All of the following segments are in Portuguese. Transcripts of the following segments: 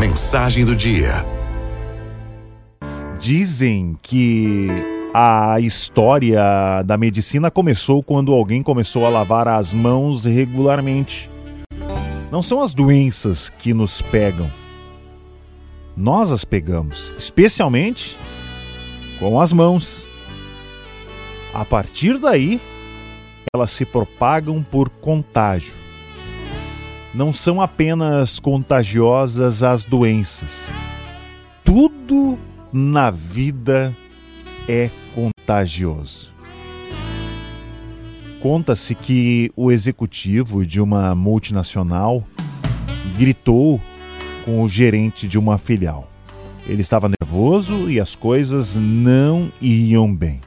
Mensagem do dia. Dizem que a história da medicina começou quando alguém começou a lavar as mãos regularmente. Não são as doenças que nos pegam. Nós as pegamos, especialmente com as mãos. A partir daí, elas se propagam por contágio. Não são apenas contagiosas as doenças. Tudo na vida é contagioso. Conta-se que o executivo de uma multinacional gritou com o gerente de uma filial. Ele estava nervoso e as coisas não iam bem.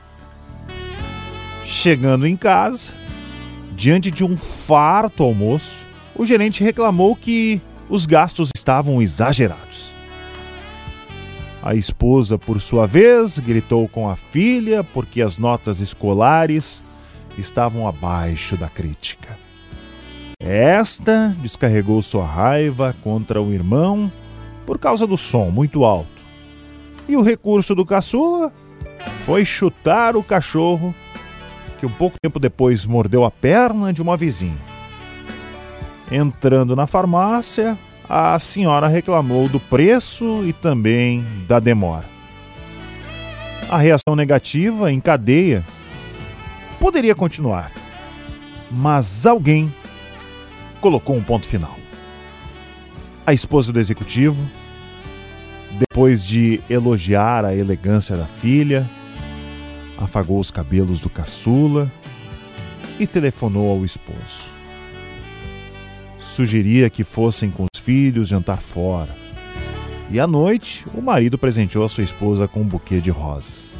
Chegando em casa, diante de um farto almoço, o gerente reclamou que os gastos estavam exagerados. A esposa, por sua vez, gritou com a filha porque as notas escolares estavam abaixo da crítica. Esta descarregou sua raiva contra o irmão por causa do som muito alto. E o recurso do caçula foi chutar o cachorro que um pouco tempo depois mordeu a perna de uma vizinha. Entrando na farmácia, a senhora reclamou do preço e também da demora. A reação negativa em cadeia poderia continuar, mas alguém colocou um ponto final. A esposa do executivo, depois de elogiar a elegância da filha, afagou os cabelos do caçula e telefonou ao esposo sugeria que fossem com os filhos jantar fora. E à noite, o marido presenteou a sua esposa com um buquê de rosas.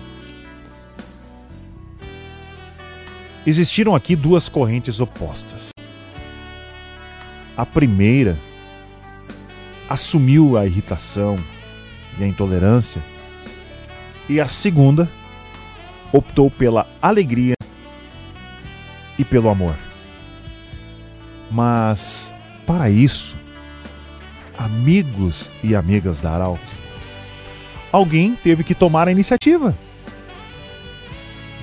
Existiram aqui duas correntes opostas. A primeira assumiu a irritação e a intolerância, e a segunda optou pela alegria e pelo amor. Mas para isso, amigos e amigas da Arauto, alguém teve que tomar a iniciativa.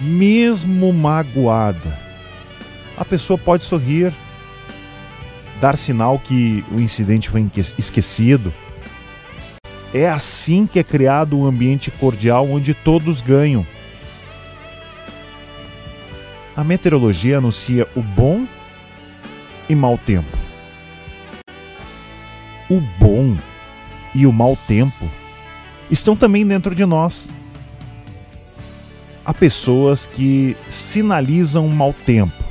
Mesmo magoada, a pessoa pode sorrir, dar sinal que o incidente foi esquecido. É assim que é criado um ambiente cordial onde todos ganham. A meteorologia anuncia o bom e mau tempo o bom e o mau tempo estão também dentro de nós. Há pessoas que sinalizam mau tempo,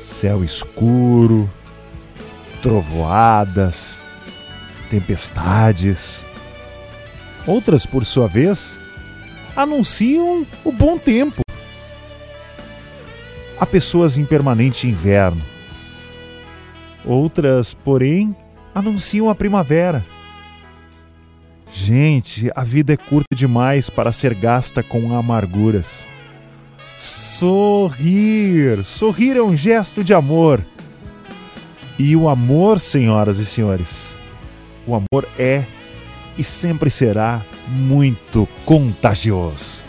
céu escuro, trovoadas, tempestades. Outras, por sua vez, anunciam o bom tempo. Há pessoas em permanente inverno. Outras, porém, anunciam a primavera. Gente, a vida é curta demais para ser gasta com amarguras. Sorrir! Sorrir é um gesto de amor. E o amor, senhoras e senhores, o amor é e sempre será muito contagioso.